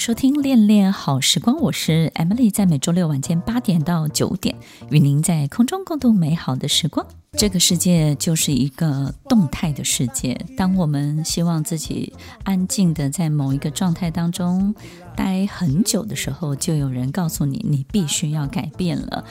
收听《恋恋好时光》，我是 Emily，在每周六晚间八点到九点，与您在空中共度美好的时光。这个世界就是一个动态的世界，当我们希望自己安静的在某一个状态当中待很久的时候，就有人告诉你，你必须要改变了。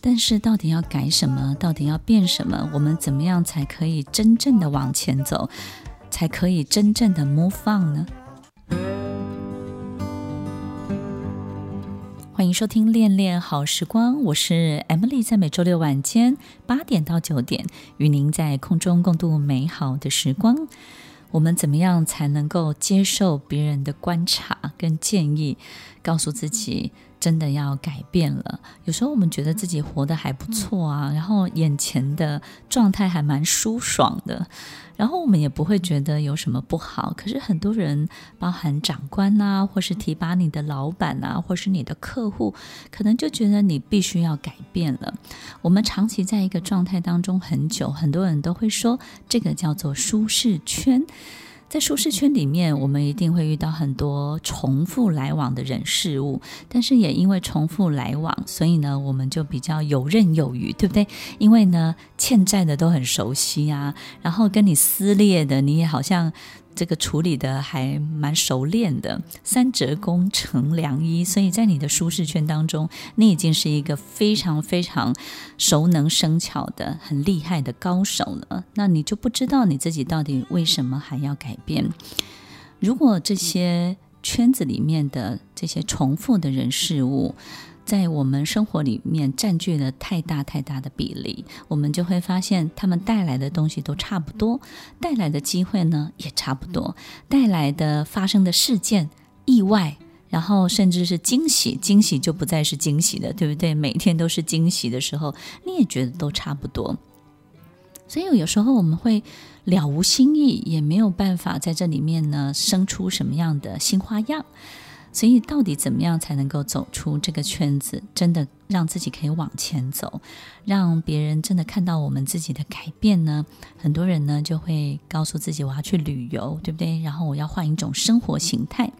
但是，到底要改什么？到底要变什么？我们怎么样才可以真正的往前走，才可以真正的 move on 呢？欢迎收听《恋恋好时光》，我是 Emily，在每周六晚间八点到九点，与您在空中共度美好的时光。我们怎么样才能够接受别人的观察跟建议，告诉自己真的要改变了？有时候我们觉得自己活得还不错啊，然后眼前的状态还蛮舒爽的。然后我们也不会觉得有什么不好，可是很多人，包含长官啊，或是提拔你的老板啊，或是你的客户，可能就觉得你必须要改变了。我们长期在一个状态当中很久，很多人都会说这个叫做舒适圈。在舒适圈里面，我们一定会遇到很多重复来往的人事物，但是也因为重复来往，所以呢，我们就比较游刃有余，对不对？因为呢，欠债的都很熟悉啊，然后跟你撕裂的，你也好像。这个处理的还蛮熟练的，三折功成良医，所以在你的舒适圈当中，你已经是一个非常非常熟能生巧的、很厉害的高手了。那你就不知道你自己到底为什么还要改变？如果这些圈子里面的这些重复的人事物，在我们生活里面占据了太大太大的比例，我们就会发现他们带来的东西都差不多，带来的机会呢也差不多，带来的发生的事件、意外，然后甚至是惊喜，惊喜就不再是惊喜了，对不对？每天都是惊喜的时候，你也觉得都差不多。所以有时候我们会了无新意，也没有办法在这里面呢生出什么样的新花样。所以，到底怎么样才能够走出这个圈子，真的让自己可以往前走，让别人真的看到我们自己的改变呢？很多人呢就会告诉自己，我要去旅游，对不对？然后我要换一种生活形态。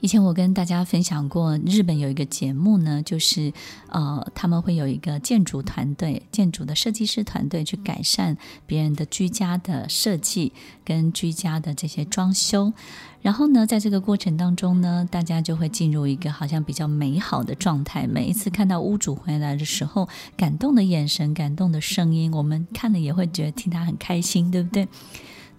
以前我跟大家分享过，日本有一个节目呢，就是呃，他们会有一个建筑团队、建筑的设计师团队去改善别人的居家的设计跟居家的这些装修。然后呢，在这个过程当中呢，大家就会进入一个好像比较美好的状态。每一次看到屋主回来的时候，感动的眼神、感动的声音，我们看了也会觉得替他很开心，对不对？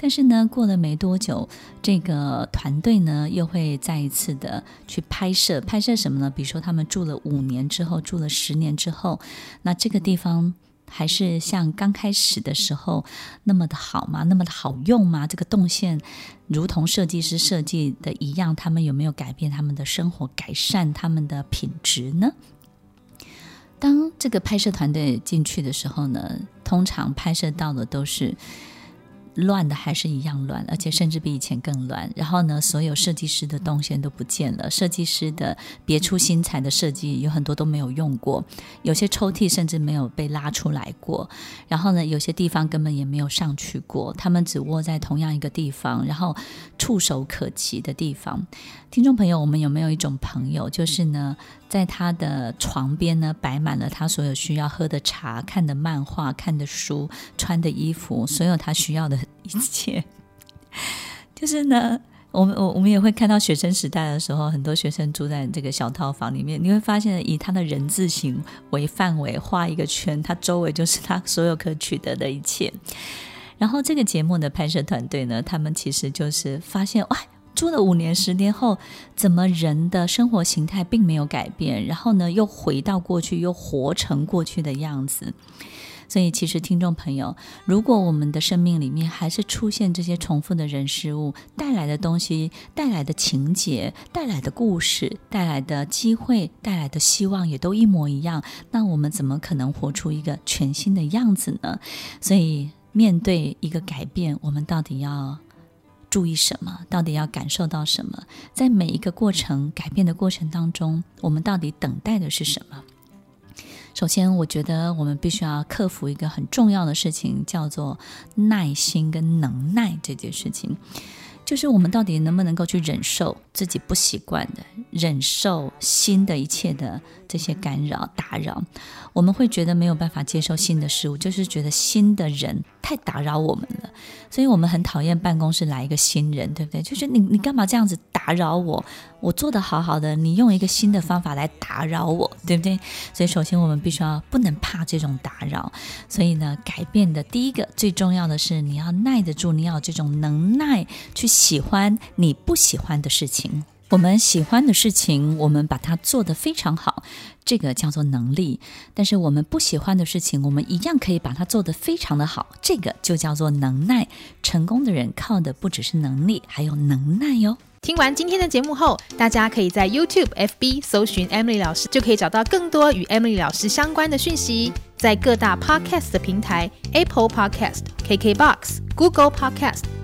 但是呢，过了没多久，这个团队呢又会再一次的去拍摄，拍摄什么呢？比如说他们住了五年之后，住了十年之后，那这个地方还是像刚开始的时候那么的好吗？那么的好用吗？这个动线如同设计师设计的一样，他们有没有改变他们的生活，改善他们的品质呢？当这个拍摄团队进去的时候呢，通常拍摄到的都是。乱的还是一样乱，而且甚至比以前更乱。然后呢，所有设计师的动线都不见了，设计师的别出心裁的设计有很多都没有用过，有些抽屉甚至没有被拉出来过。然后呢，有些地方根本也没有上去过，他们只窝在同样一个地方，然后触手可及的地方。听众朋友，我们有没有一种朋友，就是呢，在他的床边呢摆满了他所有需要喝的茶、看的漫画、看的书、穿的衣服，所有他需要的一切。就是呢，我们我我们也会看到学生时代的时候，很多学生住在这个小套房里面，你会发现以他的人字形为范围画一个圈，他周围就是他所有可取得的一切。然后这个节目的拍摄团队呢，他们其实就是发现哇。住了五年、十年后，怎么人的生活形态并没有改变？然后呢，又回到过去，又活成过去的样子。所以，其实听众朋友，如果我们的生命里面还是出现这些重复的人事物带来的东西、带来的情节、带来的故事、带来的机会、带来的希望，也都一模一样，那我们怎么可能活出一个全新的样子呢？所以。面对一个改变，我们到底要注意什么？到底要感受到什么？在每一个过程改变的过程当中，我们到底等待的是什么？首先，我觉得我们必须要克服一个很重要的事情，叫做耐心跟能耐这件事情。就是我们到底能不能够去忍受自己不习惯的，忍受新的一切的这些干扰打扰？我们会觉得没有办法接受新的事物，就是觉得新的人太打扰我们了，所以我们很讨厌办公室来一个新人，对不对？就是你你干嘛这样子打扰我？我做得好好的，你用一个新的方法来打扰我，对不对？所以首先我们必须要不能怕这种打扰。所以呢，改变的第一个最重要的是你要耐得住，你要有这种能耐去喜欢你不喜欢的事情。我们喜欢的事情，我们把它做得非常好，这个叫做能力；但是我们不喜欢的事情，我们一样可以把它做得非常的好，这个就叫做能耐。成功的人靠的不只是能力，还有能耐哟。听完今天的节目后，大家可以在 YouTube、FB 搜寻 Emily 老师，就可以找到更多与 Emily 老师相关的讯息。在各大 Podcast 的平台，Apple Podcast、KKBox、Google Podcast、